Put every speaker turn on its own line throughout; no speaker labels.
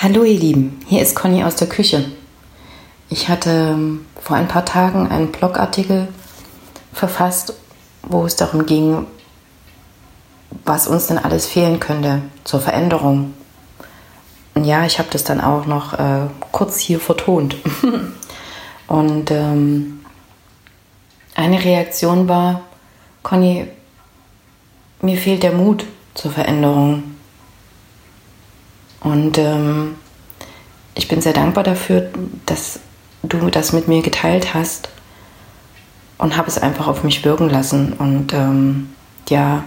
Hallo ihr Lieben, hier ist Conny aus der Küche. Ich hatte ähm, vor ein paar Tagen einen Blogartikel verfasst, wo es darum ging, was uns denn alles fehlen könnte zur Veränderung. Und ja, ich habe das dann auch noch äh, kurz hier vertont. Und ähm, eine Reaktion war, Conny, mir fehlt der Mut zur Veränderung. Und ähm, ich bin sehr dankbar dafür, dass du das mit mir geteilt hast und habe es einfach auf mich wirken lassen. Und ähm, ja,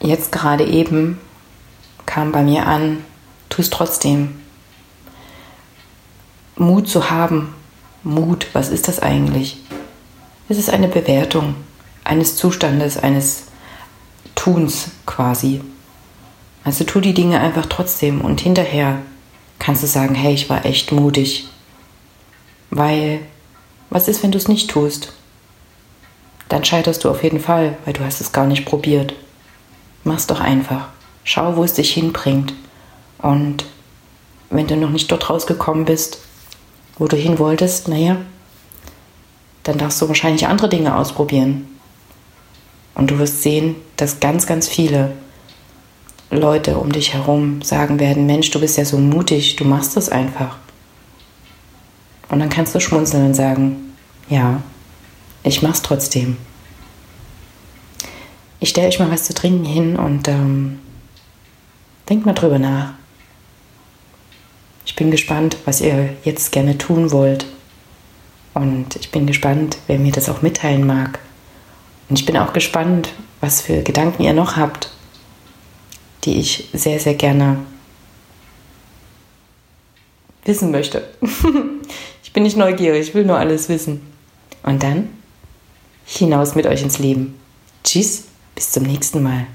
jetzt gerade eben kam bei mir an, tu es trotzdem. Mut zu haben. Mut, was ist das eigentlich? Es ist eine Bewertung eines Zustandes, eines Tuns quasi. Also tu die Dinge einfach trotzdem und hinterher kannst du sagen, hey, ich war echt mutig. Weil, was ist, wenn du es nicht tust? Dann scheiterst du auf jeden Fall, weil du hast es gar nicht probiert. Mach's doch einfach. Schau, wo es dich hinbringt. Und wenn du noch nicht dort rausgekommen bist, wo du hin wolltest, naja, dann darfst du wahrscheinlich andere Dinge ausprobieren. Und du wirst sehen, dass ganz, ganz viele Leute um dich herum sagen werden, Mensch, du bist ja so mutig, du machst das einfach. Und dann kannst du schmunzeln und sagen, ja, ich mach's trotzdem. Ich stelle euch mal was zu trinken hin und ähm, denkt mal drüber nach. Ich bin gespannt, was ihr jetzt gerne tun wollt. Und ich bin gespannt, wer mir das auch mitteilen mag. Und ich bin auch gespannt, was für Gedanken ihr noch habt die ich sehr, sehr gerne wissen möchte. ich bin nicht neugierig, ich will nur alles wissen. Und dann hinaus mit euch ins Leben. Tschüss, bis zum nächsten Mal.